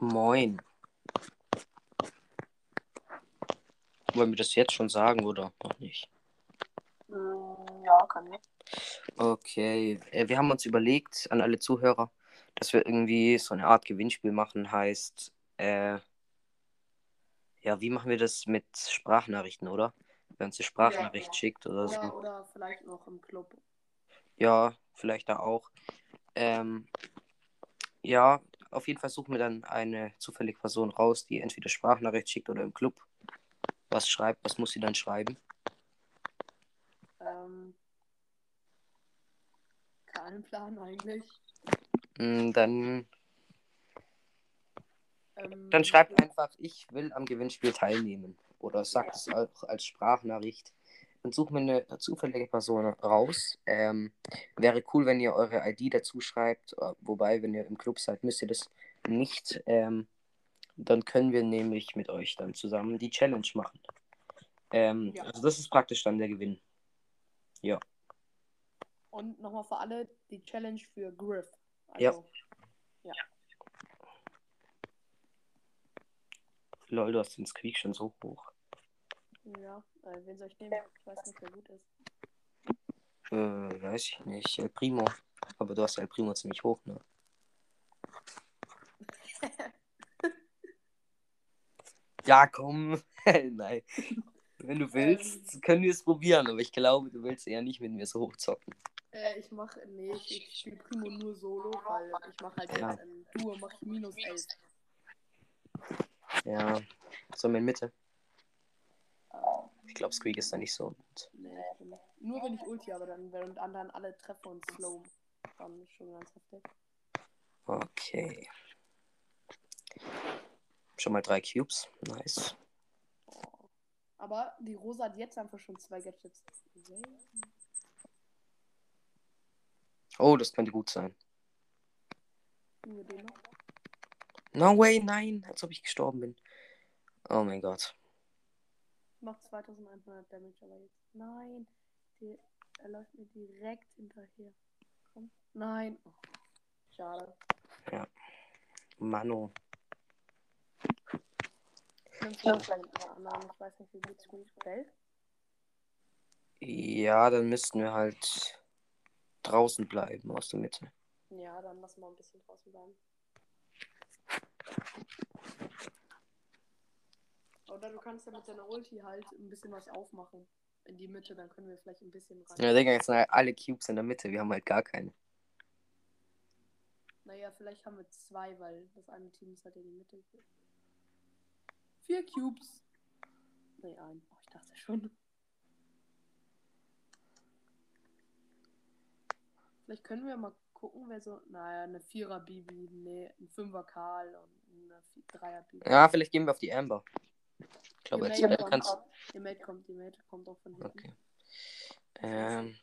Moin. Wollen wir das jetzt schon sagen oder noch nicht? Mm, Ja, kann ich. Okay, äh, wir haben uns überlegt an alle Zuhörer, dass wir irgendwie so eine Art Gewinnspiel machen, heißt, äh, ja, wie machen wir das mit Sprachnachrichten, oder? Wenn uns eine Sprachnachricht Ja. schickt oder so. Oder, oder vielleicht noch im Club. Ja, vielleicht da auch. Ähm, ja, auf jeden Fall suchen wir dann eine zufällige Person raus, die entweder Sprachnachricht schickt oder im Club was schreibt. Was muss sie dann schreiben? Ähm, keinen Plan eigentlich. Mm, Dann, Ähm, dann schreibt einfach, ich will am Gewinnspiel teilnehmen. Oder sagt es auch als Sprachnachricht. Dann suchen wir eine zufällige Person raus. Ähm, wäre cool, wenn ihr eure ID dazu schreibt. äh, Wobei, wenn ihr im Club seid, müsst ihr das nicht. Ähm, dann können wir nämlich mit euch dann zusammen die Challenge machen. Ähm, Ja. Also das ist praktisch dann der Gewinn. Und nochmal für alle die Challenge für Griff. Ja. Also, Lol, du hast den Squeak schon so hoch. Ja. Äh, wen soll ich nehmen? Ich weiß nicht, wer gut ist. Äh, weiß ich nicht. El Primo. Aber du hast El Primo ziemlich hoch, ne? Ja, komm. Nein. Wenn du willst, können wir es probieren, aber ich glaube, du willst eher nicht mit mir so hoch zocken. Äh, ich mache, nee, ich, ich spiele Primo nur solo, weil ich mache halt Ja. jetzt im Duo mache ich minus 11. Ja. So in Mitte. Ich glaube, Squeak ist da nicht so nee. Nur wenn ich Ulti habe, dann während anderen alle Treffer und Slow. Dann schon ganz heftig. Okay. Schon mal drei Cubes. Nice. Oh. Aber die Rosa hat jetzt einfach schon zwei Gadgets. Oh, das könnte gut sein. No way, nein. Als ob ich gestorben bin. Oh mein Gott. Macht 2100 Damage, aber jetzt. Nein. Die, er läuft mir direkt hinterher. Komm. Nein. Oh. Schade. Mano. Einen anderen. Ich weiß nicht, wie gut es mir gefällt. Ja, dann müssten wir halt draußen bleiben aus der Mitte. Ja, dann lass mal ein bisschen draußen bleiben. Oder du kannst ja mit deiner Ulti halt ein bisschen was aufmachen. In die Mitte, dann können wir vielleicht ein bisschen rein. Ja, Digga, jetzt sind halt alle Cubes in der Mitte. Wir haben halt gar keine. Naja, vielleicht haben wir zwei, weil das eine Team ist halt in die Mitte. Vier Cubes. Nee, ein. Oh, ich dachte schon. Vielleicht können wir mal gucken, wer so. Naja, eine Vierer Bibi, nee, ein Fünfer Karl und eine Vi- Dreier Bibi. Ja, vielleicht gehen wir auf die Amber. Ich glaube, Die als Mate kommt kannst auch. Die Mate kommt, die Mate kommt auch von hinten. Okay. Ähm.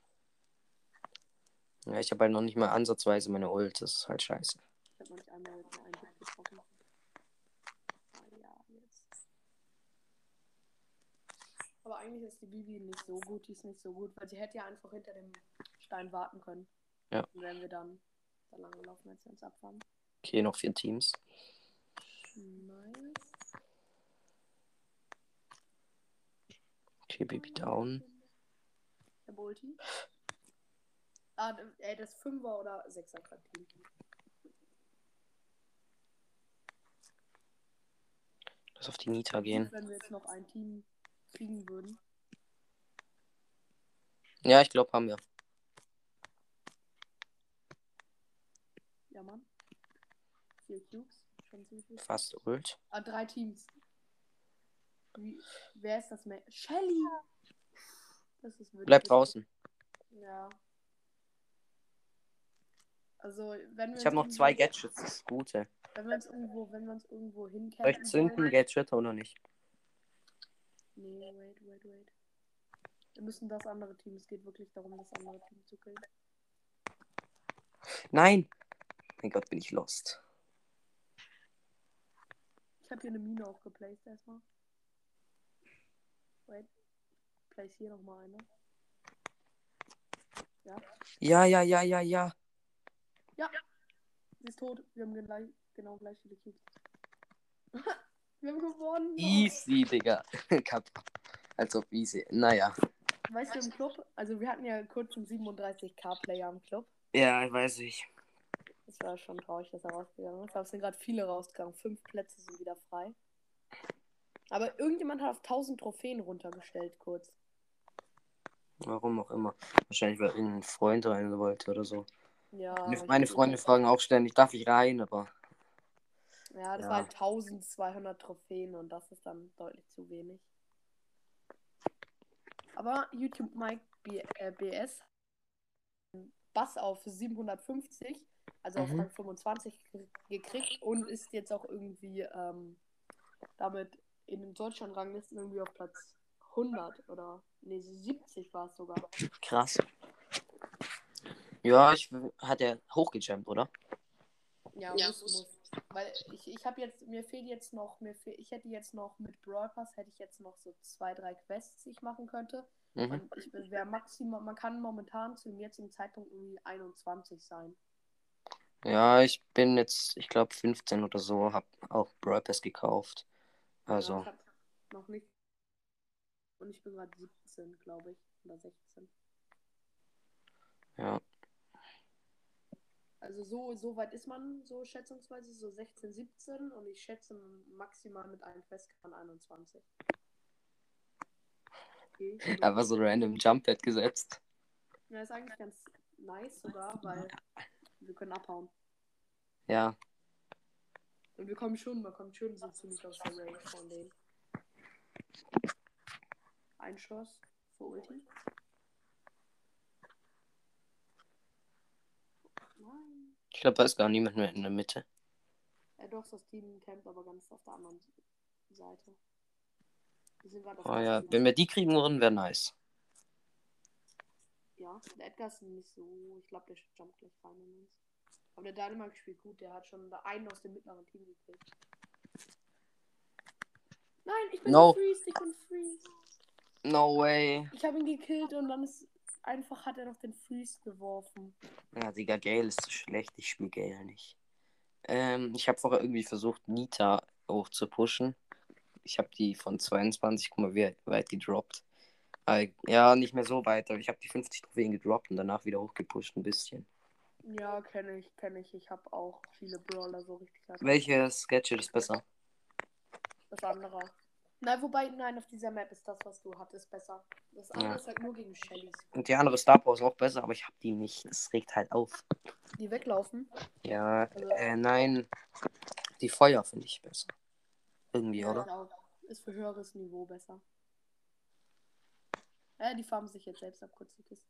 Ja, ich habe halt noch nicht mal ansatzweise meine Ult. Das ist halt scheiße. Ich hab noch nicht einmal mit einem Hit getroffen. Ah, ja, jetzt. Aber eigentlich ist die Bibi nicht so gut, die ist nicht so gut, weil sie hätte ja einfach hinter dem Stein warten können. Ja. Und wenn wir dann so lange laufen, als wir uns abfahren. Okay, noch vier Teams. Nice. Okay, Baby down. Der Bolti. Ah, ey, das Fünfer oder Sechser Team. Lass auf die Nita gehen. Wenn wir jetzt noch ein Team kriegen würden. Ja, ich glaube, haben wir. Ja, Mann. Vier Cubes. Schon ziemlich. Fast Ult. Ah, drei Teams. Wie, wer ist das mehr? Shelly! Das ist wirklich. Bleib draußen. Ja. Also, wenn wir Ich habe noch zwei Gadgets. Das ist das Gute. Wenn wir uns irgendwo, wenn wir uns irgendwo Soll ich hinkämpfen zünden, wollen- Gadget oder nicht? Nee, wait, wait, wait. Wir müssen das andere Team. Es geht wirklich darum, das andere Team zu killen. Nein! Mein Gott, bin ich lost. Ich habe hier eine Mine aufgeplaced erstmal. Wait. Place hier nochmal eine. Ja. Ja, ja, ja, ja, ja. Sie ist tot. Wir haben gleich, genau gleich viele Cubes. Wir haben gewonnen. Easy, Digga. Cup. Als ob easy. Naja. Weißt du, im Club, also wir hatten ja kurz einen 37k-Player im Club. Ja, ich weiß nicht. Das war schon traurig, dass er rausgegangen ist. Aber es sind gerade viele rausgegangen. Fünf Plätze sind wieder frei. Aber irgendjemand hat auf 1000 Trophäen runtergestellt, kurz. Warum auch immer. Wahrscheinlich, weil irgendein Freund rein wollte oder so. Ja. Meine, Freunde fragen auch ständig, darf ich rein, aber. Ja, das Ja. war halt 1200 Trophäen und das ist dann deutlich zu wenig. Aber YouTube Mike B äh, BS Bass auf 750, also auf Mhm. Rang 25 ge- gekriegt und ist jetzt auch irgendwie ähm, damit in den Deutschland-Ranglisten irgendwie auf Platz 100 oder nee, 70 war es sogar. Krass. Ja, ich hat er hochgejumpt, oder? Ja, Ja, muss, muss. Weil ich, ich habe jetzt, mir fehlt jetzt noch, mir fehl, ich hätte jetzt noch mit Brawl Pass, hätte ich jetzt noch so zwei, drei Quests, die ich machen könnte. Mhm. Und ich wäre maximal, man kann momentan zu dem jetzigen Zeitpunkt irgendwie 21 sein. Ja, ich bin jetzt, ich glaube 15 oder so, hab auch Brawl Pass gekauft. Also, ich noch nicht. Und ich bin gerade 17, glaube ich. Oder 16. ja. Also so, so weit ist man so schätzungsweise, so 16, 17 und ich schätze maximal mit einem Quest kann 21. Okay. Einfach so random Jump-Pad gesetzt. Ja, ist eigentlich ganz nice sogar, weil wir können abhauen. Ja. Und wir kommen schon, man kommt schon so ziemlich aus der Range von denen. Ein Schuss für Ulti. Nein. Ich glaube, da ist gar niemand mehr in der Mitte. Ja, doch, das Team campt aber ganz auf der anderen Seite. Sind auf Oh ja, wenn wir die kriegen würden, wäre nice. Ja, der Edgar ist nicht so. Ich glaube, der jumpt gleich rein in uns. Aber der Dynamite spielt gut. Der hat schon einen aus dem mittleren Team gekriegt. Nein, ich bin No. gefreezed. Ich bin freeze. No way. Ich habe ihn gekillt und dann ist einfach hat er noch den Freeze geworfen. Ja, Digga, Gale ist zu schlecht. Ich spiele Gale nicht. Ähm, ich habe vorher irgendwie versucht, Nita hoch zu pushen. Ich habe die von 22, guck mal, wie weit gedroppt. Ja, nicht mehr so weit, aber ich habe die 50 Trophäen gedroppt und danach wieder hochgepusht ein bisschen. Ja, kenne ich, kenne ich. Ich habe auch viele Brawler so richtig. Welches Gadget ist besser? Das andere. Nein, wobei, nein, auf dieser Map ist das, was du hattest, besser. Das andere Ja. ist halt nur gegen Shellys. Und die andere Star Power ist auch besser, aber ich habe die nicht. Das regt halt auf. Die weglaufen. Ja, Also- äh, nein. Die Feuer finde ich besser. Irgendwie, Ja, oder? auch. Ist für höheres Niveau besser. Ja, die farmen sich jetzt selbst ab, kurz die Kiste.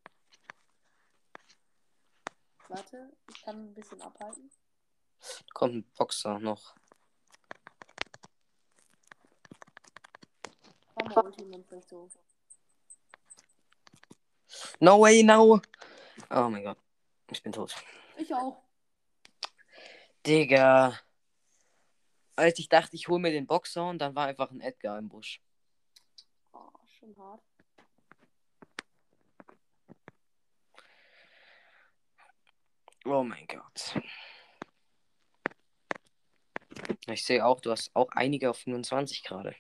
Warte, ich kann ein bisschen abhalten. Kommt ein Boxer noch. No way, no! Oh mein Gott. Ich bin tot. Ich auch. Digga. Als ich dachte, ich hole mir den Boxer und dann war einfach ein Edgar im Busch. Oh, schon hart. Oh mein Gott. Ich sehe auch, du hast auch einige auf 25 gerade.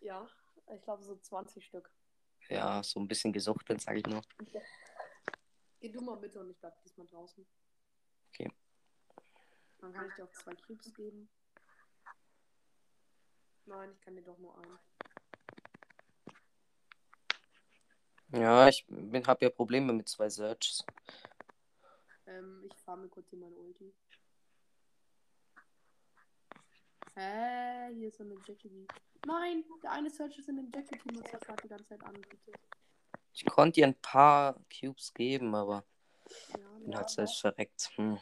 Ja, ich glaube so 20 Stück. Ja, so ein bisschen gesuchtet, sag ich nur. Geh du mal bitte und ich bleib diesmal draußen. Okay. Dann kann ich dir auch zwei Cubes geben. Nein, ich kann dir doch nur einen. Ja, ich habe ja Probleme mit zwei Searches. Ähm, ich fahre mir kurz hier meine Ulti. Hä? Hier ist so eine Jackie. Nein, der eine Search ist in dem Jackie-Team und das hat die ganze Zeit angebietet. Ich konnte dir ein paar Cubes geben, aber Ja, bin halt selbst verreckt. Hm.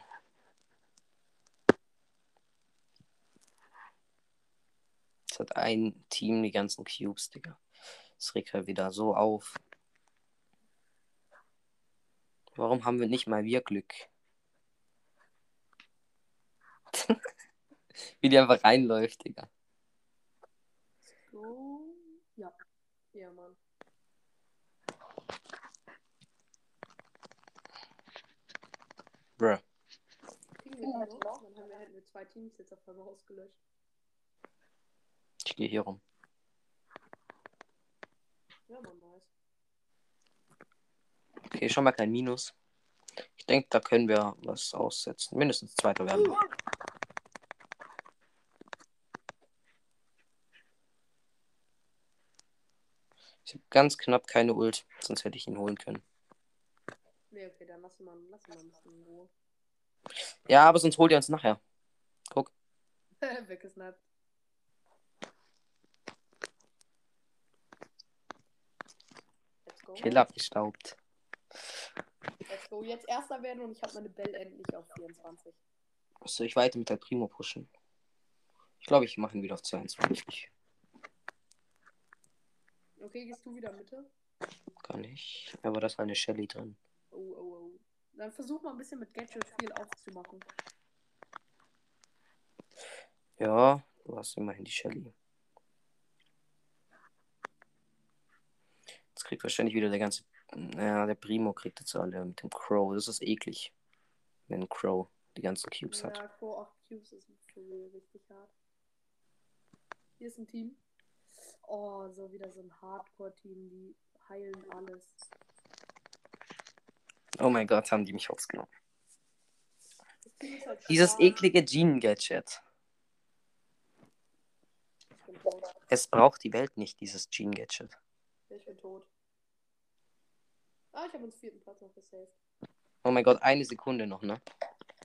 Jetzt hat ein Team die ganzen Cubes, Digga. Das regt halt wieder so auf. Warum haben wir nicht mal wir Glück? Wie die einfach reinläuft, Digga. So. Ja. Ja, Mann. Bruh. Kriegen wir die noch? Dann haben wir, hätten wir zwei Teams jetzt auf einmal ausgelöscht. Ich gehe hier rum. Ja, man weiß. Okay, schon mal kein Minus. Ich denke, da können wir was aussetzen. Mindestens zweiter werden. wir. Ich habe ganz knapp keine Ult, sonst hätte ich ihn holen können. Nee, okay, dann lass ihn mal, lass ihn mal ein bisschen in Ruhe. Ja, aber sonst holt ihr uns nachher. Guck. Weggesnappt. Kill abgestaubt. Let's go. Jetzt erster werden und ich habe meine Bell endlich auf 24. Soll ich weiter mit der Primo pushen? Ich glaube, ich mache ihn wieder auf 22. Okay, gehst du wieder Mitte? Kann ich. Aber da ist eine Shelly drin. Oh, oh, oh. Dann versuch mal ein bisschen mit Gadget viel aufzumachen. Ja, du hast immerhin die Shelly. Jetzt kriegt wahrscheinlich wieder der ganze. Ja, der Primo kriegt jetzt alle mit dem Crow. Das ist eklig. Wenn ein Crow die ganzen Cubes hat. Ja, Crow 8 Cubes ist richtig hart. Hier ist ein Team. Oh, so wieder so ein Hardcore-Team, die heilen alles. Oh mein Gott, haben die mich hops genommen. Das Team ist halt Dieses eklige Gene-Gadget. Es braucht die Welt nicht, dieses Gene-Gadget. Ich bin tot. Ah, ich habe uns vierten Platz noch gesaved. Oh mein Gott, eine Sekunde noch, ne?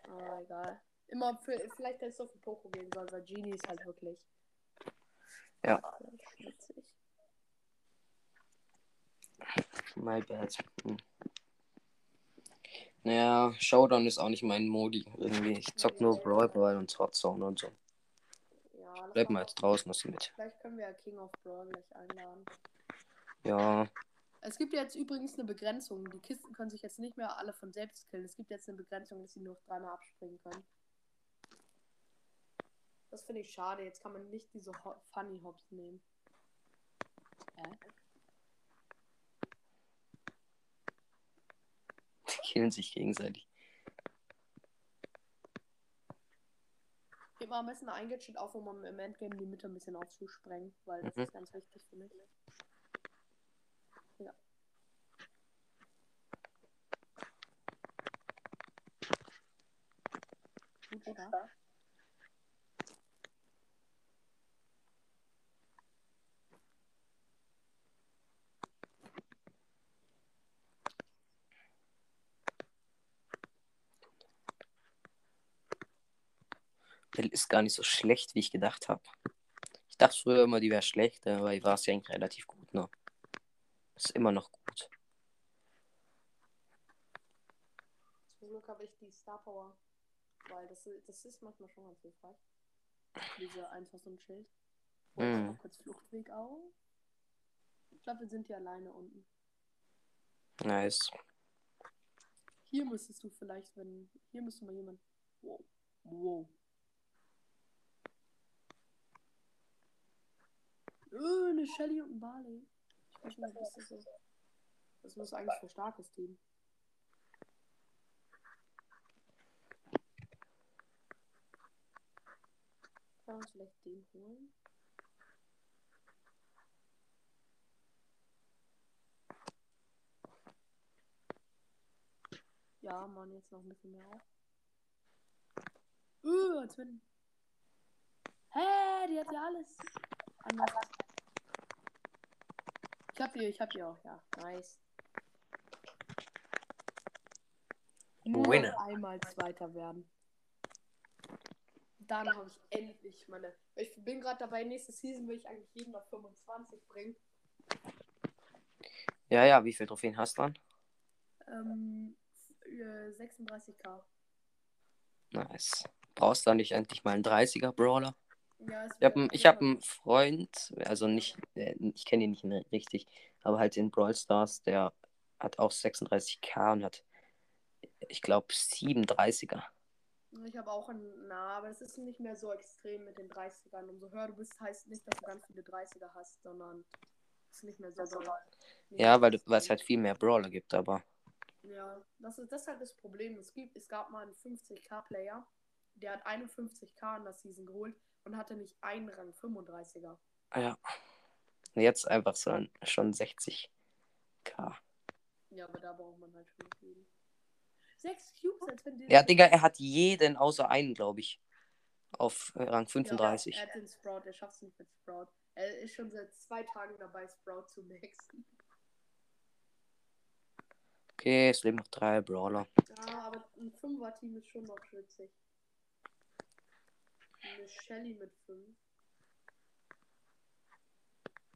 Ah, egal. Immer für, vielleicht hättest du auf den Poco gehen sollen, weil Genie ist halt wirklich. Ja. Schmutzig. My bad. Hm. Naja, Showdown ist auch nicht mein Modi. Irgendwie. Ich zock nur Brawl Brawl und Hotzone und so. Ja, Bleib mal jetzt draußen dem mit. Vielleicht können wir ja King of Brawl gleich einladen. Ja, Es gibt jetzt übrigens eine Begrenzung. Die Kisten können sich jetzt nicht mehr alle von selbst killen. Es gibt jetzt eine Begrenzung, dass sie nur dreimal abspringen können. Das finde ich schade. Jetzt kann man nicht diese Ho Funny Hops nehmen. Hä? die killen sich gegenseitig. Gib mal am besten ein Gadget auf, um im Endgame die Mitte ein bisschen aufzusprengen, weil das Mhm. ist ganz wichtig für mich. Stark. Bell ist gar nicht so schlecht, wie ich gedacht habe. Ich dachte früher immer, die wäre schlecht, aber die war es ja eigentlich relativ gut, ne? Ist immer noch gut. Zum Glück habe ich die Star Power. Weil das, das ist manchmal schon ganz hilfreich. Diese einfach so ein Schild. Oh, Mhm. mal kurz Fluchtweg auf. Ich glaube, wir sind hier alleine unten. Nice. Hier müsstest du vielleicht, wenn. Hier müsste mal jemand. Wow. Wow. Äh, eine Shelly und ein Barley. Ich weiß nicht, was das ist. Das muss eigentlich für starkes Team. Kann man vielleicht den holen? Ja, Mann, jetzt noch ein bisschen mehr auf. Uh, als wenn. Hä, die hat ja alles. Anders. Ich hab die, ich hab die auch, ja. Nice. Nur Winner. einmal Zweiter werden. Dann habe ich endlich meine. Ich bin gerade dabei, nächste Season will ich eigentlich jeden auf 25 bringen. Ja, ja, wie viele Trophäen hast du dann? Ähm, äh, 36k. Nice. Brauchst du da nicht endlich mal einen 30er Brawler? Ja, Ich habe ich hab einen Freund, also nicht, äh, ich kenne ihn nicht richtig, aber halt in Brawl Stars, der hat auch 36k und hat, ich glaube, 37er. Ich habe auch einen, na, aber es ist nicht mehr so extrem mit den 30ern. Umso höher du bist, heißt nicht, dass du ganz viele 30er hast, sondern es ist nicht mehr so. doll. Ja, weil, weil es halt viel mehr Brawler gibt, aber Ja, das ist, das ist halt das Problem. Es, gibt, es gab mal einen 50k-Player, der hat 51k in der Season geholt und hatte nicht einen Rang 35er. Ja. Jetzt einfach so schon 60k. Ja, aber da braucht man halt schon viel. Sechs Cubes, als wenn die. Ja, Digga, er hat jeden außer einen, glaube ich. Auf äh, Rang Ja, 35. er hat den Sprout, er schafft es nicht mit Sprout. Er ist schon seit zwei Tagen dabei, Sprout zu maxen. Okay, es leben noch drei Brawler. Ja, aber ein Fünfer-Team ist schon noch schwitzig. Eine Shelly mit fünf.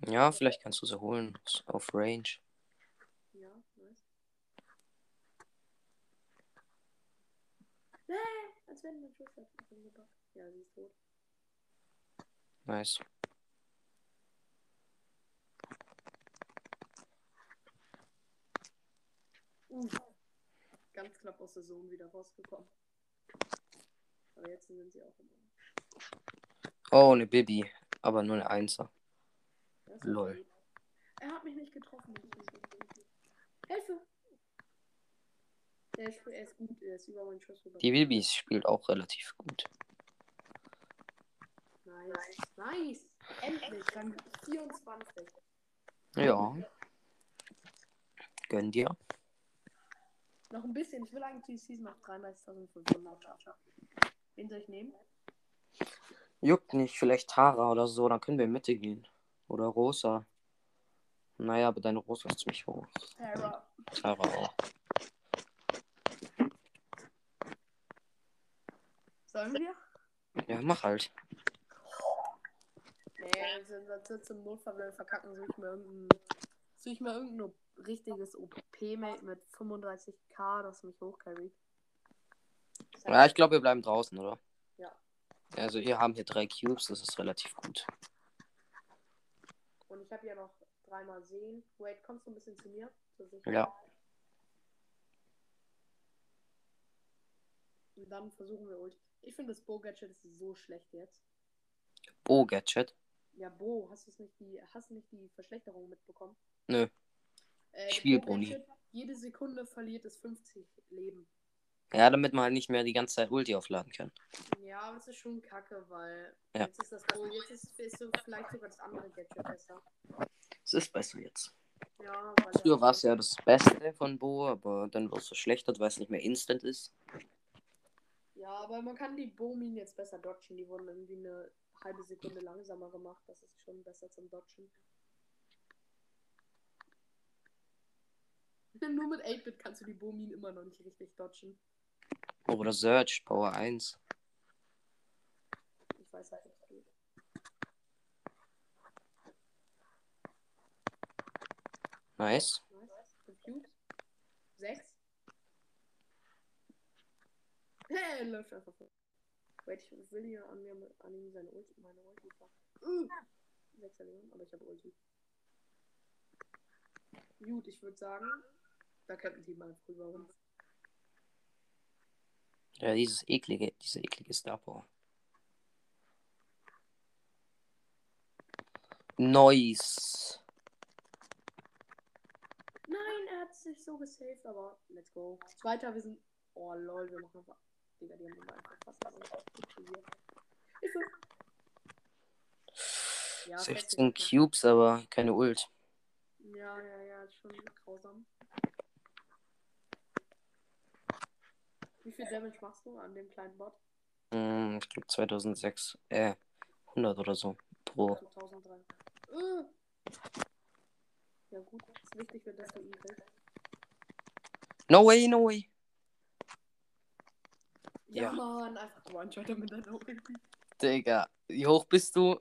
Ja, vielleicht kannst du sie holen. Auf Range. Ja, nice. Nee, wenn mein Schuss hat. Ich bin gebackt. Ja, sie ist tot. Nice. Uh, ganz knapp aus der Zone wieder rausgekommen. Aber jetzt sind sie auch immer. Oh, eine Bibi. Aber nur eine Einser. Lol. Er hat mich nicht getroffen. Hilfe! Er ist, gut, ist über meinen Schuss rüber. Die Bibi spielt auch relativ gut. Nice. Nice. Endlich. Rang 24. Ja. Gönn dir. Noch ein bisschen. Ich will eigentlich die Season auf 33.500 schaffen. Wen soll ich nehmen? Juckt nicht, vielleicht Tara oder so, dann können wir in Mitte gehen. Oder Rosa. Naja, aber deine Rosa ist ziemlich hoch. Terra. Tara auch. Sollen wir? Ja, mach halt. Nee, wir sind sonst jetzt im Notfall, wenn wir verkacken, suche ich mir irgendein, suche ich mir irgendein richtiges OP-Mate mit 35k, das mich hochcarry. Das heißt, Ja, ich glaube, wir bleiben draußen, oder? Ja. Also, wir haben hier drei Cubes, das ist relativ gut. Und ich habe ja noch dreimal sehen. Wait, kommst du ein bisschen zu mir? Ja. Und dann versuchen wir Ulti. Ich finde das Bow-Gadget ist so schlecht jetzt. Oh, Gadget. Ja, Bo, hast du es nicht die, hast nicht die Verschlechterung mitbekommen? Nö. Äh, Spiel, Bo Bruni. Gadget, Jede Sekunde verliert es 50 Leben. Ja, damit man halt nicht mehr die ganze Zeit Ulti aufladen kann. Ja, aber es ist schon kacke, weil Ja. jetzt ist das Bo, jetzt ist, ist so vielleicht sogar das andere Gadget besser. Es ist besser jetzt. Ja, weil Früher war es ja das Beste von Bo, aber dann wurde es verschlechtert, weil es nicht mehr instant ist. Ja, aber man kann die Bomin jetzt besser dodgen. Die wurden irgendwie eine halbe Sekunde langsamer gemacht. Das ist schon besser zum Dodgen. Nur mit 8-Bit kannst du die Bomin immer noch nicht richtig dodgen. Oder Search, Power 1. Ich weiß halt nicht. Nice. Nice. Fünf Cubes. Sechs. Hey, läuft einfach vor. Wait, ich will hier an, mir, an ihm seine Ulti, meine Ulti fahren. Uh, sechs Leben, aber ich habe Ulti. Gut, ich würde sagen, da könnten die mal drüber uns. Ja, dieses eklige, diese eklige Star Power. Nice. Nein, er hat sich so gesaved, aber let's go. Zweiter, wir sind. Oh lol, wir machen einfach. Digga, die haben immer einfach fast alles. Hilfe! Ja, 16 fällt sich Cubes, aber keine Ult. Ja, ja, ja, ist schon grausam. Wie viel Damage machst du an dem kleinen Bot? Hm, ich glaube 2006. Äh, 100 oder so. Pro. So 1003. Äh. Ja, gut. Ist wichtig, wenn das du ihn kriegst. No way, no way. Ja, Ja. Mann, einfach One-Shotter mit deiner Ulti. Digga, wie hoch bist du?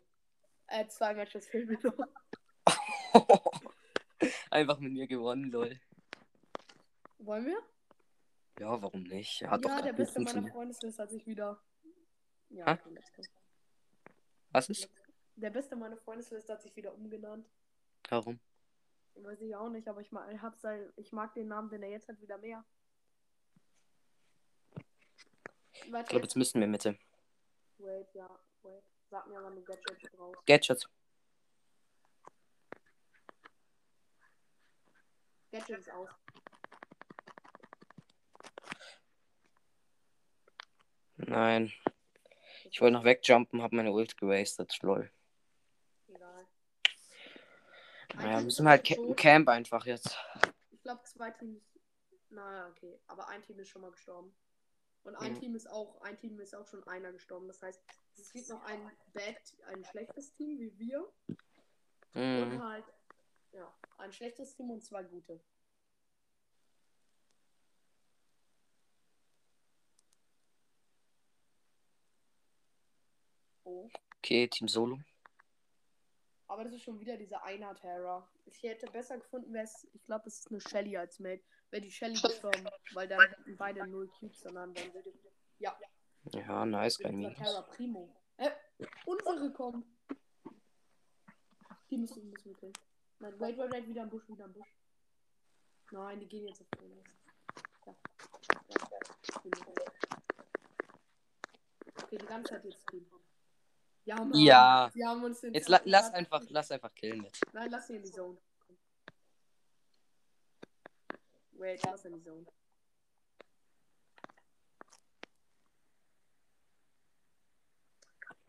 Äh, zwei Matches fehlen mir noch. Einfach mit mir gewonnen, lol. Wollen wir? Ja, warum nicht? Hat ja, doch der Beste meiner. Freundesliste hat sich wieder. Ja, go. Was ist? Der Beste meiner Freundesliste hat sich wieder umgenannt. Warum? Weiß ich auch nicht, aber ich mag, hab sein, ich mag den Namen, den er jetzt hat, wieder mehr. Ich Warte, glaube, jetzt müssen wir Mitte. wait, ja, wait. Sag mir, wann du Gadget. Gadgets. Gadget ist aus. Nein. Ich wollte noch wegjumpen, hab meine Ult gewastet. Lol. Egal. Naja, müssen wir halt ca. Camp einfach jetzt. Ich glaube, zwei Teams. Na, okay. Aber ein Team ist schon mal gestorben. Und ein Mhm. Team ist auch, ein Team ist auch schon einer gestorben. Das heißt, es gibt noch ein bad, ein schlechtes Team wie wir. Und Mhm. halt, ja, ein schlechtes Team und zwei gute. Oh. Okay, Team Solo. Aber das ist schon wieder dieser einer Terror. Ich hätte besser gefunden, wäre es, ich glaube, es ist eine Shelly als Mate. Wäre die Shelly gestorben, weil dann hätten beide null Cubes, sondern dann würde. Ja, Ja, nice, kein Minus. Terra Primo. Äh, unsere kommt. Die müssen, müssen wir killen. Nein, wait, wait, wait, wieder am Busch, wieder am Busch. Nein, die gehen jetzt auf. Ja. Ja, ja. Okay, die ganze Zeit jetzt Team. Ja, Mann. Ja. Sie haben uns den Jetzt la lass einfach, lass einfach killen jetzt. Nein, lass sie in die Zone. Wait, lass in die Zone.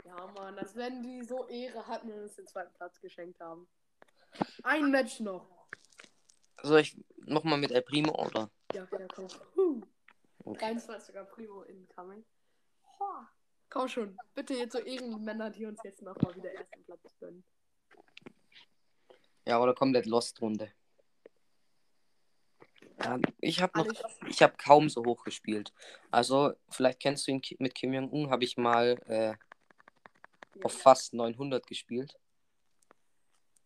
Ja, Mann, als wenn die so Ehre hatten und uns den zweiten Platz geschenkt haben. Ein Match noch. Soll ich nochmal mit El Primo oder? Ja, ja, komm. Huh. Okay. 23. Primo incoming. Hoa. Komm schon, bitte jetzt so Ehrenmänner, die uns jetzt nochmal wieder ersten Platz gönnen. Ja, oder komplett Lost-Runde. Ja, ich habe noch, ich habe kaum so hoch gespielt. Also, vielleicht kennst du ihn mit Kim Jong-un, habe ich mal äh, Ja, auf fast 900 gespielt.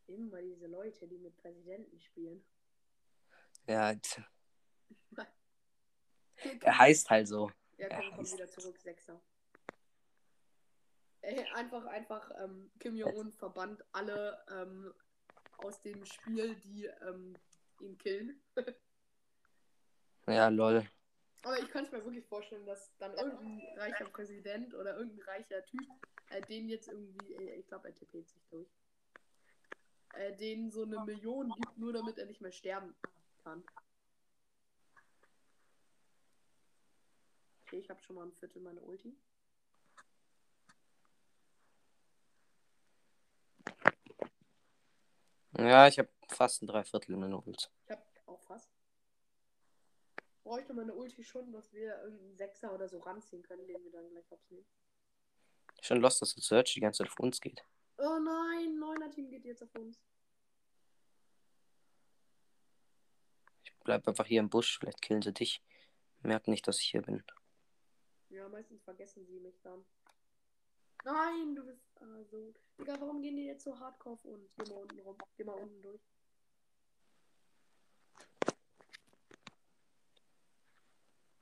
immer diese Leute, die mit Präsidenten spielen. Ja, er heißt halt so. Ja, komm, komm wieder zurück, Sechser. Einfach, einfach, ähm, Kim Jong-un verbannt alle ähm, aus dem Spiel, die ähm, ihn killen. Ja, lol. Aber ich könnte mir wirklich vorstellen, dass dann irgendein reicher Präsident oder irgendein reicher Typ äh, den jetzt irgendwie, äh, ich glaube, er tippet sich durch, äh, den so eine Million gibt, nur damit er nicht mehr sterben kann. Okay, ich habe schon mal ein Viertel meiner Ulti. Ja, ich habe fast ein Dreiviertel in meiner Ult. Ich habe auch fast. Bräuchte meine Ulti schon, dass wir irgendeinen Sechser oder so ranziehen können, den wir dann gleich aufnehmen. Schon lost, dass der Search die ganze Zeit auf uns geht. Oh nein, neuner Team geht jetzt auf uns. Ich bleib einfach hier im Busch, vielleicht killen sie dich. Merken nicht, dass ich hier bin. Ja, meistens vergessen sie mich dann. Nein, du bist ah, so. Digga, warum gehen die jetzt so hardcore auf uns? Geh mal unten rum. Geh mal unten durch.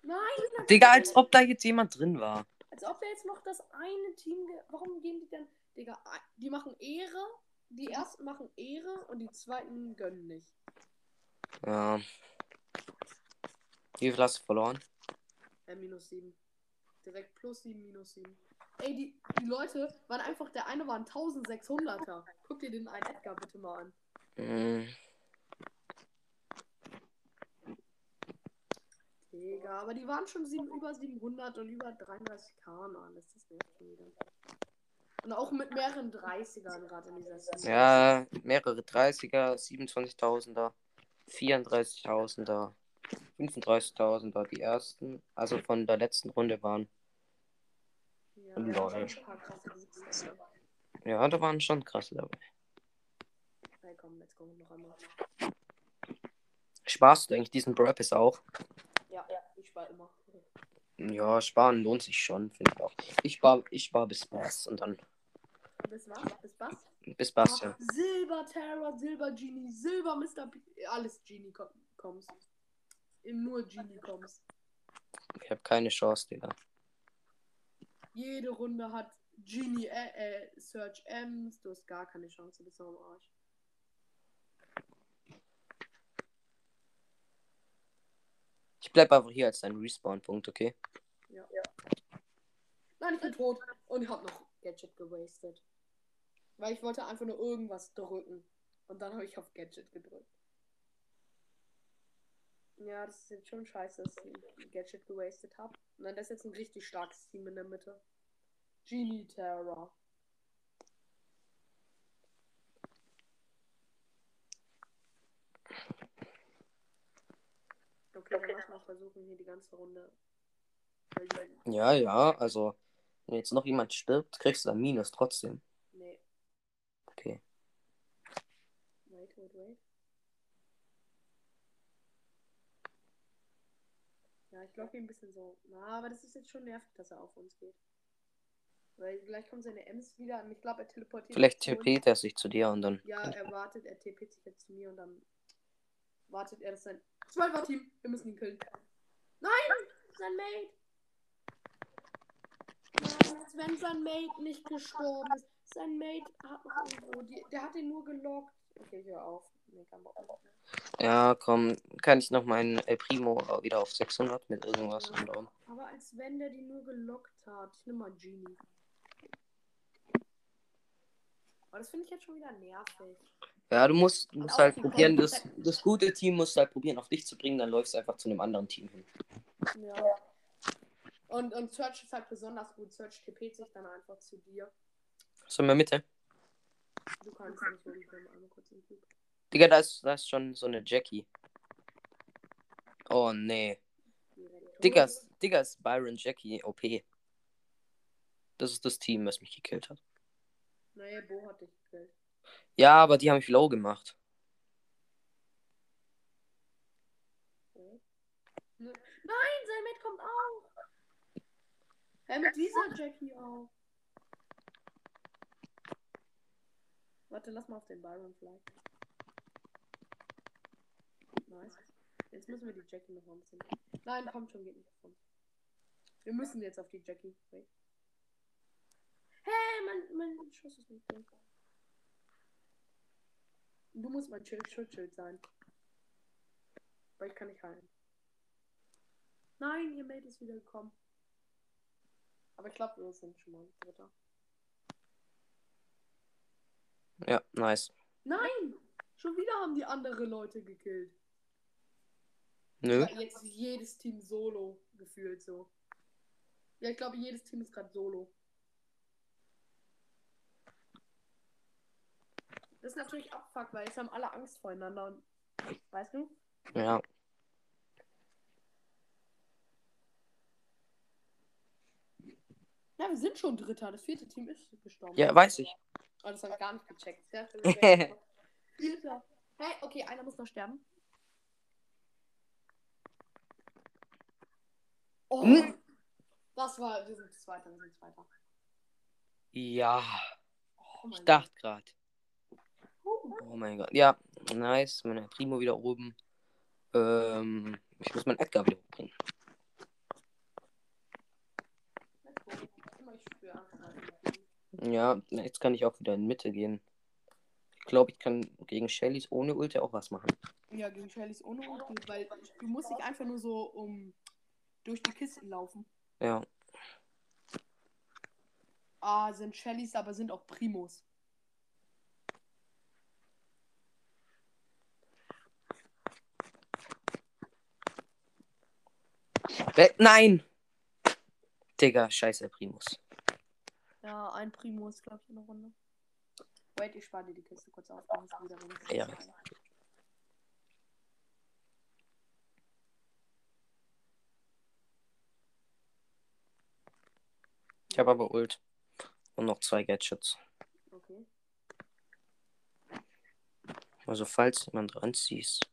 Nein! Digga, als ob da jetzt jemand drin war. Als ob da jetzt noch das eine Team. Warum gehen die denn. Digga, die machen Ehre. Die ersten machen Ehre und die zweiten gönnen nicht. Ja. Wie viel hast du verloren? Äh, minus 7. Direkt plus 7, minus 7. Ey, die, die Leute waren einfach, der eine war ein 1600er. Guck dir den einen Edgar bitte mal an. Hm, Digga, aber die waren schon sieben, über 700 und über 33k und alles. Das nervt schon wieder. Und auch mit mehreren 30ern gerade in dieser Season. Ja, mehrere 30er, 27.000er, 34.000er, 35.000er, die ersten, also von der letzten Runde waren. Ja, Lol. da waren schon ein paar krasse Beats dabei. Ja, da waren schon krasse dabei. Hey, komm, let's go noch einmal. Sparst du eigentlich diesen Brapis auch? Ja, ja, ich war immer. Ja, sparen lohnt sich schon, finde ich auch. Ich spar, ich spar bis Bass und dann Bis was? Bis was? bis Bass, ja. Silber Terror, Silber Genie, Silber Mr. P alles Genie kom kommst. Nur Genie kommst. Ich habe keine Chance, Digga. Jede Runde hat Genie äh, äh, Search M's. Du hast gar keine Chance, du bist am Arsch. Ich bleib einfach hier als dein Respawn-Punkt, okay? Ja. Nein, ich bin tot und ich hab noch Gadget gewastet. Weil ich wollte einfach nur irgendwas drücken. Und dann habe ich auf Gadget gedrückt. Ja, das ist jetzt schon scheiße, dass ich Gadget gewastet habe. Nein, das ist jetzt ein richtig starkes Team in der Mitte. Genie Terror. Okay, dann lass mal versuchen, hier die ganze Runde. Ja, ja, also, wenn jetzt noch jemand stirbt, kriegst du dann Minus trotzdem. Nee. Okay. Wait, wait, wait. Ja, ich glaube ein bisschen so. Na, aber das ist jetzt schon nervig, dass er auf uns geht. Weil gleich kommen seine Ems wieder und ich glaube, er teleportiert. Vielleicht. TP't er sich zu dir und dann. Ja, er wartet, er TP't sich jetzt zu mir und dann wartet er, dass sein Zwölfer-Team. Wir müssen ihn killen. Nein! Sein Mate! Nein, als wenn sein Mate nicht gestorben ist. Sein Mate hat noch irgendwo. Die, der hat ihn nur gelockt. Okay, hör auf. Nee, kein Bock mehr. Ja, komm, kann ich noch meinen El Primo wieder auf 600 mit irgendwas umbauen? Aber als wenn der die nur gelockt hat. Ich nehme mal Genie. Aber das finde ich jetzt schon wieder nervig. Ja, du musst, musst halt probieren, das, das gute Team musst du halt probieren, auf dich zu bringen, dann läufst du einfach zu einem anderen Team hin. Ja. Und, und Search ist halt besonders gut. Search TP't sich dann einfach zu dir. So in der Mitte. Du kannst nicht holen, ich einmal kurz den Typ. Digga, da ist, da ist schon so eine Jackie. Oh nee. Digga, ist- Digga ist Byron Jackie OP. Das ist das Team, was mich gekillt hat. Nee, Bo hat dich gekillt. Ja, aber die haben mich low gemacht. Ne- Nein, sein Mate kommt auch. Hä, mit dieser Jackie auch. Warte, lass mal auf den Byron fly. Nice. Jetzt müssen wir die Jackie noch mal ein bisschen. Nein, kommt schon, geht nicht uns. Wir müssen jetzt auf die Jackie. Wait. Hey, mein, mein Schuss ist nicht drin. Du musst mein Schild- Schutzschild sein. Weil ich kann nicht heilen. Nein, ihr Mate ist wieder gekommen. Aber ich glaube, wir sind schon mal Dritter. Ja, nice. Nein! Schon wieder haben die andere Leute gekillt. Nö. Ja, jetzt ist jedes Team solo gefühlt so. Ja, ich glaube, jedes Team ist gerade solo. Das ist natürlich Abfuck, weil jetzt haben alle Angst voreinander. Und, weißt du? Ja. Ja, wir sind schon Dritter. Das vierte Team ist gestorben. Ja, weiß ich. Oh, das habe ich gar nicht gecheckt. Vierter. Hey, okay, einer muss noch sterben. Oh, Hm? das war, wir sind Zweiter, wir sind Zweiter. Ja, Oh ich dachte gerade. Uh, Oh mein Gott. Ja, nice. Mein El Primo wieder oben. Ähm, ich muss meinen Edgar wieder hochbringen. Ja, jetzt kann ich auch wieder in Mitte gehen. Ich glaube, ich kann gegen Shellys ohne Ulte auch was machen. Ja, gegen Shellys ohne Ult gut, weil du musst dich einfach nur so um durch die Kisten laufen. Ja. Ah, sind Shellys, aber sind auch Primos. Wer- Nein! Digga, scheiße Primus. Ja, ein Primo ist, glaube ich, in der Runde. Wait, ich spare dir die Kiste kurz auf. Ja. eine. Ich habe aber Ult. Und noch zwei Gadgets. Okay. Also falls jemand ranziehst.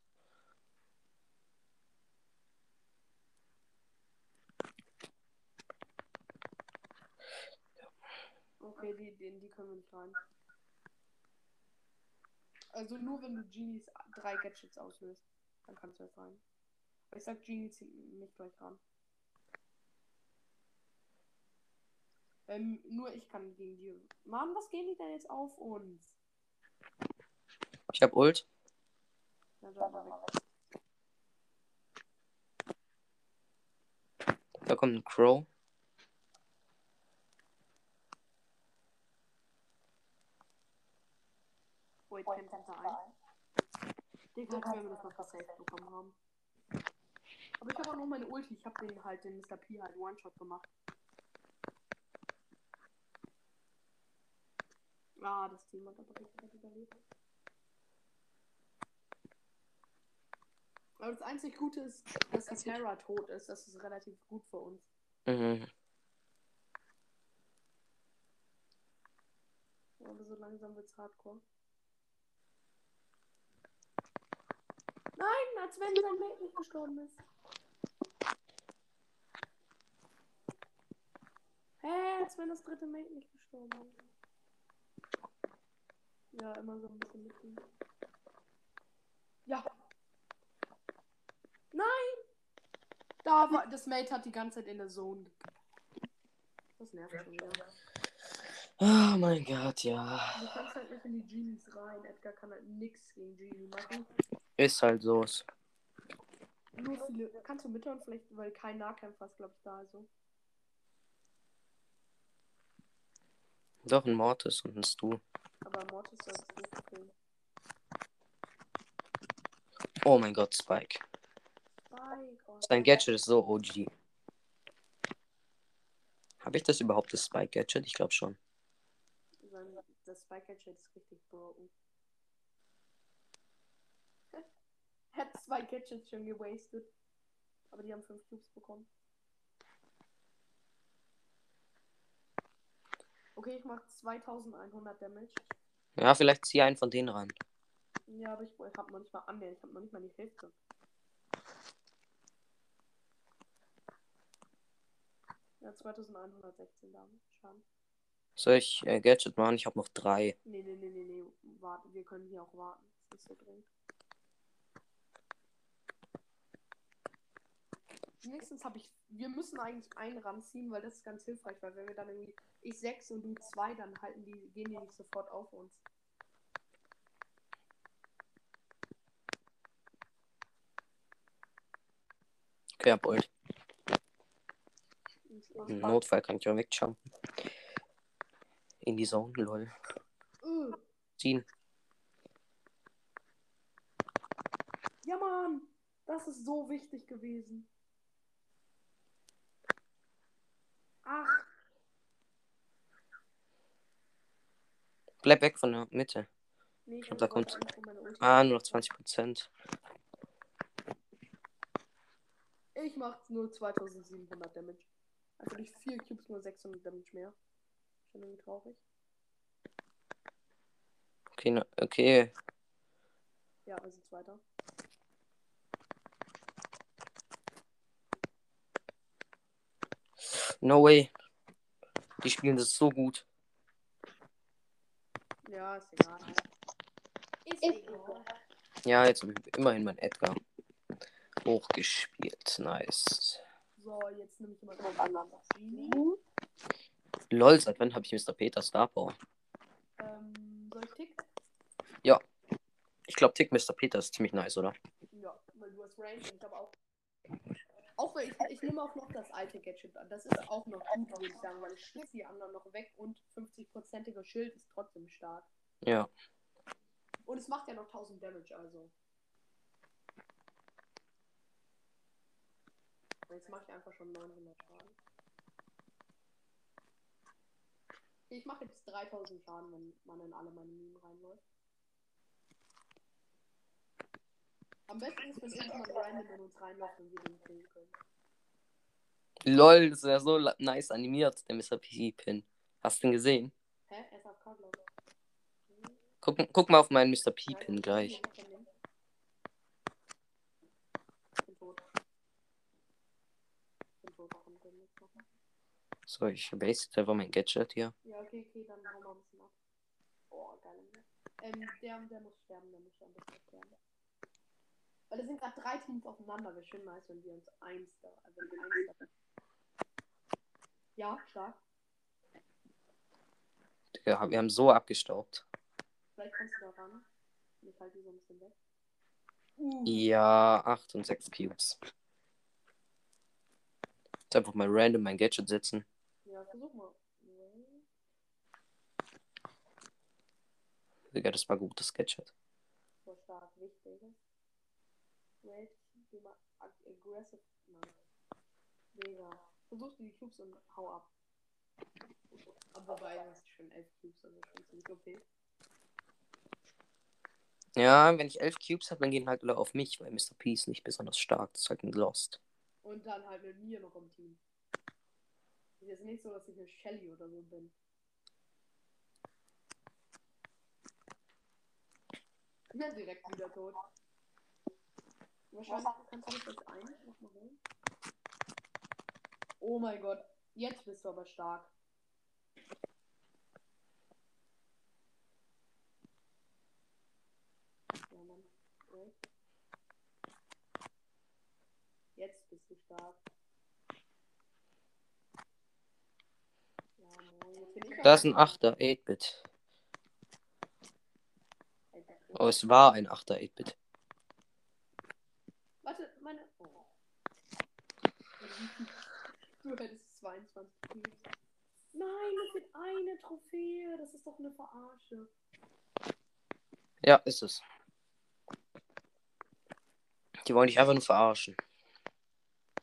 Okay, die, die, die können wir nicht rein. Also nur wenn du Genies drei Gadgets auslöst, dann kannst du jetzt rein. Ich sag Genie zieht nicht gleich ran. Ähm, nur ich kann gegen die. Mann, was gehen die denn jetzt auf uns? Ich habe Ult. Na, da weg. Da kommt ein Crow. Wait, kennt Center ein. Wenn wir das noch gesaved bekommen haben. Aber ich habe auch noch meine Ulti. Ich habe den halt, den Mr. P halt One-Shot gemacht. Ah, das Team hat aber richtig überlebt. Aber das einzig Gute ist, dass die Terra tot ist. Das ist relativ gut für uns. Mhm. Aber so langsam wird's hardcore. Nein, als wenn sein Mate nicht gestorben ist. Hä, als wenn das dritte Mate nicht gestorben ist. Ja, immer so ein bisschen mitnehmen. Ja. Nein! Da war, das Mate hat die ganze Zeit in der Zone. Das nervt schon wieder. Oh mein Gott, ja. Du kannst halt nicht in die Genies rein. Edgar kann halt nix gegen Genie machen. Ist halt so. Nur viele. Kannst du mithören, vielleicht, weil kein Nahkämpfer ist, glaube ich, da. Also. Doch ein Mortis und ein Stu. Aber Mortis soll es nicht killen. Oh mein Gott, Spike. Spike, oh. Sein Gadget ist so OG. Habe ich das überhaupt, das Spike-Gadget? Ich glaube schon. Das Spike Gadget ist richtig broken. Hat zwei Gadgets schon gewastet. Aber die haben fünf Cubes bekommen. Okay, ich mach 2100 Damage. Ja, vielleicht zieh einen von denen ran. Ja, aber ich, ich hab noch nicht mal annähernd. Ich hab noch nicht mal die Hälfte. Ja, 2116 Damage. Schaden. Soll ich äh, Gadget machen? Ich habe noch drei. Nee, nee, nee, nee, nee. Warten. Wir können hier auch warten. Das ist so dringend. Nächstens habe ich. Wir müssen eigentlich einen ranziehen, weil das ist ganz hilfreich, weil wenn wir dann irgendwie. Ich sechs und du zwei, dann halten die, gehen die nicht sofort auf uns. Okay, hab. Und- Im Notfall kann ich auch wegjumpen. In die Zone, lol. Äh, Ziehen. ja, Mann! Das ist so wichtig gewesen. Ach, Bleib weg von der Mitte. nee, ich glaub, hab da kommt- Ah, nur noch 20%. Ich mach nur 2700 Damage. Also durch 4 Cubes nur 600 Damage mehr. Schon irgendwie traurig. Okay, na, okay. Ja, also zweiter. No way. Die spielen das so gut. Ja, ist egal. Ist egal. Ja, jetzt immerhin mein Edgar hochgespielt. Nice. So, jetzt nehme ich mal drauf an. Genie. Lol, seit wann habe ich Mr. Peter Star Power? Ähm, soll ich Tick? Ich glaube, Tick Mr. Peter ist ziemlich nice, oder? Ja, weil du hast Range und ich habe auch. Auch weil ich, ich nehme auch noch das alte Gadget an. Das ist auch noch gut, würde ich sagen, weil ich schütze die anderen noch weg und 50%iger Schild ist trotzdem stark. Ja. Und es macht ja noch 1000 Damage, also. Jetzt mache ich einfach schon 900 Schaden. Ich mache jetzt 3000 Schaden, wenn man in alle meine Minen reinläuft. Am besten ist, wenn irgendjemand random in uns reinläuft und wir den killen können. Lol, das ist ja so nice animiert, der Mr. P-Pin. Hast du den gesehen? Hä? Er Card, glaube ich. Guck, guck mal auf meinen Mr. P-Pin ich gleich. So, ich base jetzt einfach mein Gadget hier. Ja, okay, okay, dann hauen wir ein bisschen ab. Oh, geil. Ähm, der, der muss sterben, der muss am besten sterben. Weil es sind gerade drei Teams aufeinander. Wäre schön nice, wenn wir uns eins da, also wenn wir eins da. Ja, stark. Digga, wir haben so abgestaubt. Vielleicht kommst du da ran. Ich halte die so ein bisschen weg. Uh, Ja, 8 und 6 Cubes. Jetzt einfach mal random mein Gadget setzen. ja, versuch mal. Digga, das war gutes Gadget. So stark, wichtig. Mal ag- aggressive. Nein. Mega. Versuch die Cubes und hau ab. Aber wobei, das ist schon 11 Cubes, also schon ziemlich okay. Ja, wenn ich elf Cubes habe, dann gehen halt alle auf mich, weil Mr. P ist nicht besonders stark. Das ist halt ein Lost. Und dann halt mit mir noch im Team. Ist jetzt nicht so, dass ich eine Shelly oder so bin. Ich bin direkt wieder tot. Wahrscheinlich kannst du das. Oh mein Gott. Jetzt bist du aber stark. Jetzt bist du stark. Ja, moin. Jetzt bin ich Da ist ein aber- 8er 8-Bit. Alter, Oh, es war ein 8er 8-Bit. Warte, meine. Oh. Du hättest 22 Kills. Nein, das wird eine Trophäe. Das ist doch eine Verarsche. Ja, ist es. Die wollen dich einfach nur verarschen.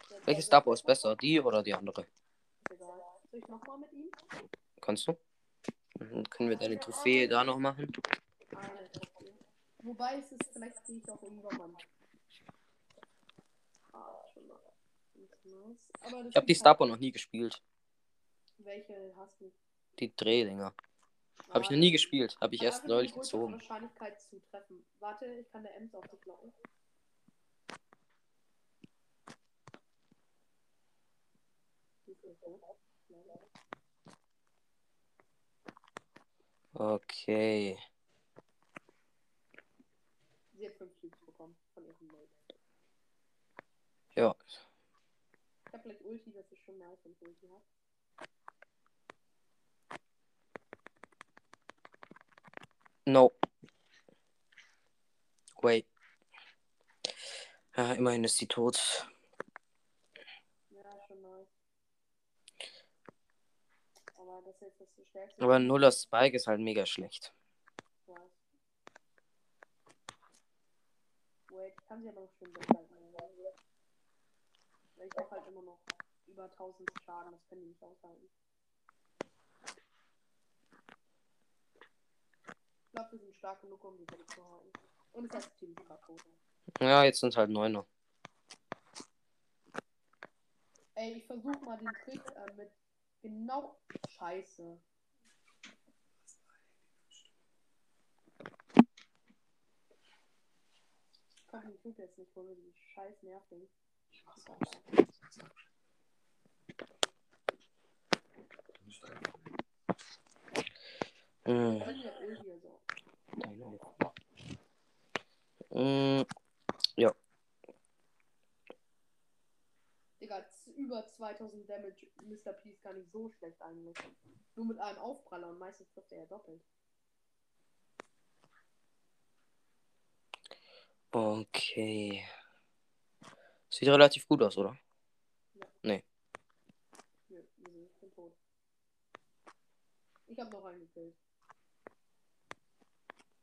Der Welche Teufel- Star Power ist besser? Die oder die andere? Egal. Soll ich nochmal mit ihm? Kannst du? Dann können wir deine Trophäe da noch machen. Wobei es ist, vielleicht sehe ich auch irgendwann mal. Ah, schon mal. Nicht nice. Aber Ich habe die ist Star Power noch nie gespielt. Welche hast du? Die Drehdinger. Ah, Habe ich noch nie gespielt. Habe ich Hat erst neulich gezogen. Wahrscheinlichkeit zu treffen. Warte, ich kann der Ems auf. Die. Leider. Okay. Sie hat 5 Cubes bekommen von ihrem Mate. Ja. Ich hab gleich Ulti, das ist schon nice, wenn ich Ulti hab. No. Wait. Ja, immerhin ist sie tot. Ja, schon nice. Aber das ist jetzt das stärkste. Aber Nuller Spike ist halt mega schlecht. Wait, kann sie aber noch schön weghalten. Weil ich hab halt immer noch über 1000 Schaden, das können die nicht aushalten. Ich glaube, wir sind stark genug, um die wegzuhalten. Und das Team ist gerade tot. Ja, jetzt sind halt Neuner. Ey, ich versuch mal den Trick äh, mit genau Scheiße. Ich kann den Trick jetzt nicht, wo mir die scheiß nerven. Ich bin ja. Digga, über 2000 Damage. Mr. P ist gar nicht so schlecht eigentlich. Nur mit einem Aufpraller und meistens trifft er ja doppelt. Okay. Sieht relativ gut aus, oder? Ich bin tot. Ich hab noch einen gekillt.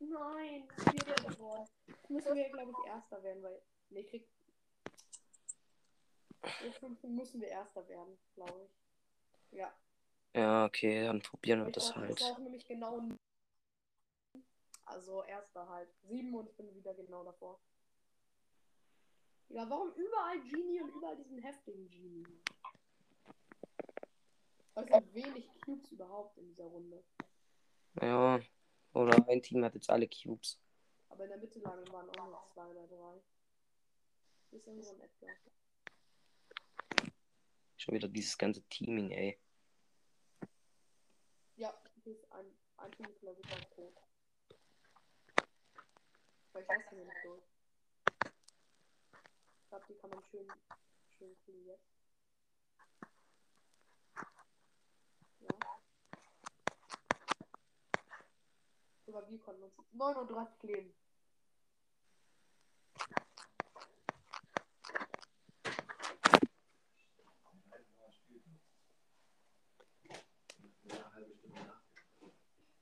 Nein, vierter geworden. Müssen wir, glaube ich, Erster werden, weil. Ne, ich krieg. Fünften müssen wir Erster werden, glaube ich. Ja. Ja, okay, dann probieren wir Ich das brauch- Ich halt. brauche nämlich genau. Also Erster halt. Sieben und ich bin wieder genau davor. Ja, warum überall Genie und überall diesen heftigen Genie? Es sind wenig Cubes überhaupt in dieser Runde. Ja. Oder ein Team hat jetzt alle Cubes. Aber in der Mitte lagen waren auch noch zwei oder drei. Hier ist irgendwo ein Edgar. Schon wieder dieses ganze Teaming, ey. Ja, hier ist ein, ein Team, glaube ich, auch tot. Aber ich weiß nicht durch. Ich glaube, die kann man schön, schön kriegen jetzt. Ja. Sogar wir konnten uns 39 Leben.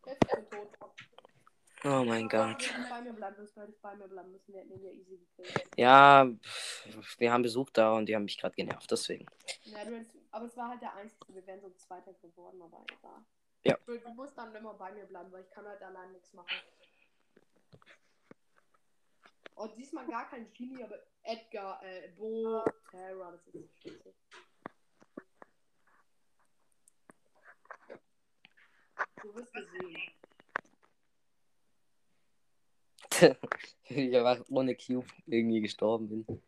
Jetzt ist er tot. Oh mein Gott. Wir hätten bei mir bleiben müssen, hätte ich bei mir bleiben müssen. Wir hätten ihn ja wir haben Besuch da und die haben mich gerade genervt, deswegen. Ja, hättest, aber es war halt der einzige. Wir wären so Zweiter geworden, aber egal. Ja. Du, du musst dann immer bei mir bleiben, weil ich kann halt allein nichts machen. Oh, diesmal gar kein Genie, aber Edgar, äh, Bo, Terra, das ist scheiße. Du wirst gesehen. ich einfach ohne Cube irgendwie gestorben bin.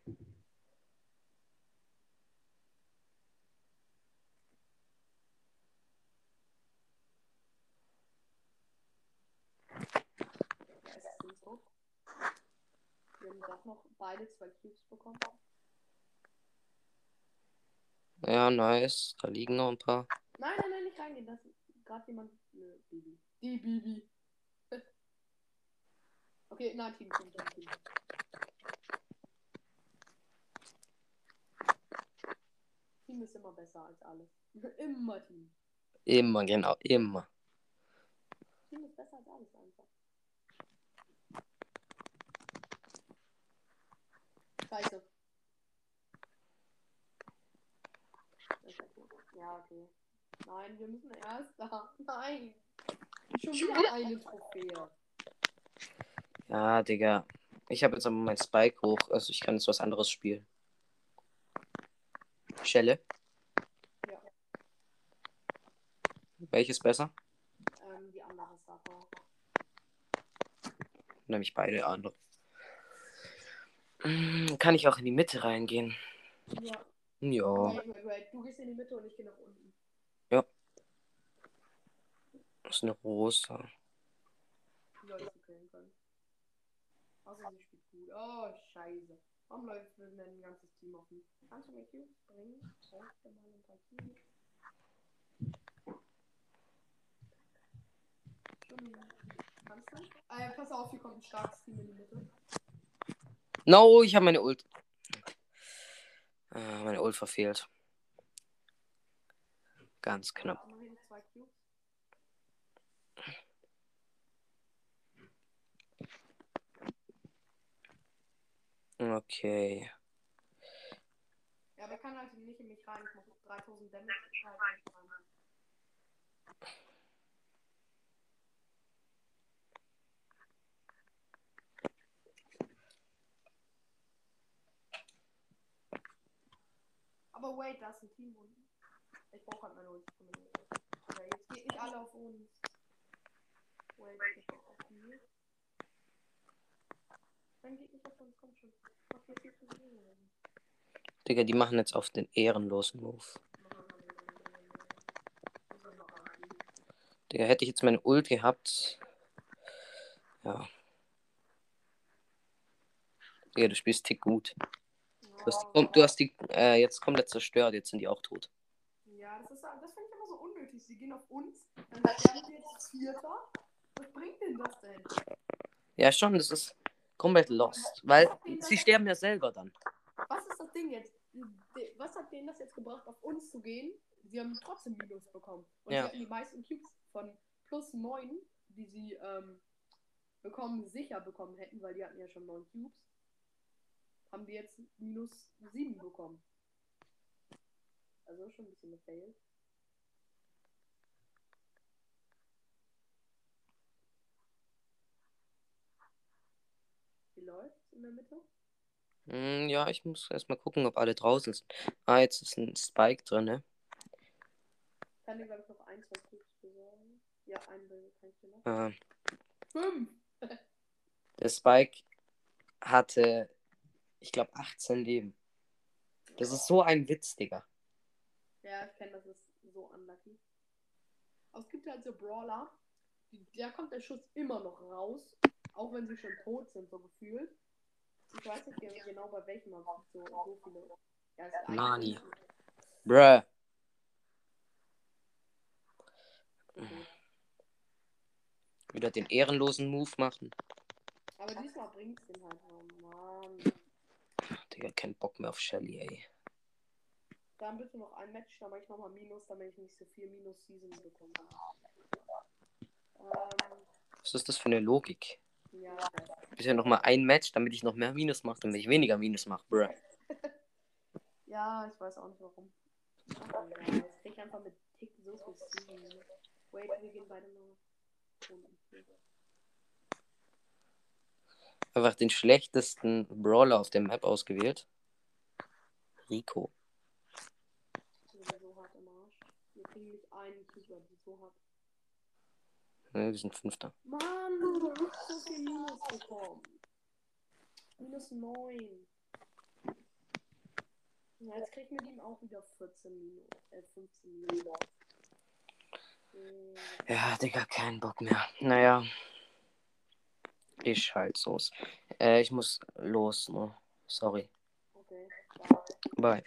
Noch beide zwei Cubes bekommen. Ja, nice. Da liegen noch ein paar. Nein, nein, nein, nicht reingehen. Das ist gerade jemand. Nö, Bibi. Die Bibi. Okay, nein, Team, Team, Team, Team. Team ist immer besser als alles. immer Team. Immer, genau, immer. Team ist besser als alles einfach. Scheiße. Ja, okay. Nein, wir müssen erst da. Nein. Schon wieder eine Trophäe. Ja, Digga. Ich habe jetzt aber mein Spike hoch. Also ich kann jetzt was anderes spielen. Schelle. Ja. Welches besser? Ähm, die andere Sache. Nämlich beide andere. Mm, Kann ich auch in die Mitte reingehen? Ja. Ja. Du gehst in die Mitte und ich gehe nach unten. Das ist eine rosa. Leute zu killen können. Außer sie spielt gut. Oh, scheiße. Warum läuft denn ein ganzes Team auf mich? Kannst du mir Cubes bringen? Brauchst du mal ein paar Cubes? Kannst du? Äh, pass auf, hier kommt ein starkes Team in die Mitte. No, ich habe meine Ult. Äh, meine Ult verfehlt. Ganz knapp. Ja, immerhin zwei Cubes. Okay. Ja, aber er kann halt nicht in mich rein. Ich muss 3000 Damage. Aber wait, da ist ein Team unten. Ich brauche halt meine Ulti. Ja, jetzt geht nicht alle auf uns. Wait, ich geht auf die. Dann geht nicht auf uns, kommt schon. Mach hier viel zu viel. Digga, die machen jetzt auf den ehrenlosen Move. Digga, hätte ich jetzt meine Ult gehabt. Ja. Digga, du spielst tick gut. Du hast, die- du hast die äh, jetzt komplett zerstört, jetzt sind die auch tot. Ja, das ist das finde ich immer so unnötig. Sie gehen auf uns, dann sterben wir jetzt Vierter. Was bringt denn das denn? Ja, schon, das ist komplett lost. Weil sie sterben ja selber dann. Was ist das Ding jetzt? Was hat denen das jetzt gebracht, auf uns zu gehen? Sie haben trotzdem Minus bekommen. Und Ja. sie hatten die meisten Cubes von plus 9, die sie ähm, bekommen, sicher bekommen hätten, weil die hatten ja schon 9 Cubes. Haben die jetzt minus 7 bekommen. Also schon ein bisschen eine Fail. Wie läuft's in der Mitte? Hm, ja, ich muss erstmal gucken, ob alle draußen sind. Ah, jetzt ist ein Spike drin, ne? Kann dir, glaube ich, noch ein, zwei Cubes besorgen. Ja, einen Bild kann ich dir noch. Ah, Fünf! der Spike hatte, ich glaube, 18 Leben. Das ist so ein Witz, Digga. Ja, ich kenne das ist so unlucky. Aber es gibt halt so Brawler, da kommt der Schuss immer noch raus, auch wenn sie schon tot sind, so gefühlt. Ich weiß nicht ge- genau bei welchem, aber so, so viele. Ja, Nani. Bruh. Wieder den ehrenlosen Move machen. Aber diesmal bringt's den halt. Oh Mann. Digga, kein Bock mehr auf Shelly, ey. Dann bitte noch ein Match, dann mache ich nochmal Minus, damit ich nicht so viel Minus-Season bekomme. Ähm, Was ist das für eine Logik? Ja, ich. Bitte noch mal ein Match, damit ich noch mehr Minus mache, damit ich weniger Minus mache, bruh. Ja, ich weiß auch nicht warum. Ja, jetzt krieg ich einfach mit Tick so viel Season. Wait, wir gehen beide mal unten. Einfach den schlechtesten Brawler auf der Map ausgewählt. Rico. Wir sind so hart im Arsch. Wir kriegen nicht einen Keeper, die so hart. Ne, wir sind Fünfter. Mann, du hast so viel Minus bekommen. Minus 9. Ja, jetzt kriegt mir ihm auch wieder 14 Minus. Äh, 15 Minus. Ja, Digga, keinen Bock mehr. Naja. Ich halt so's. Äh, ich muss los, ne? Sorry. Okay, bye. Bye.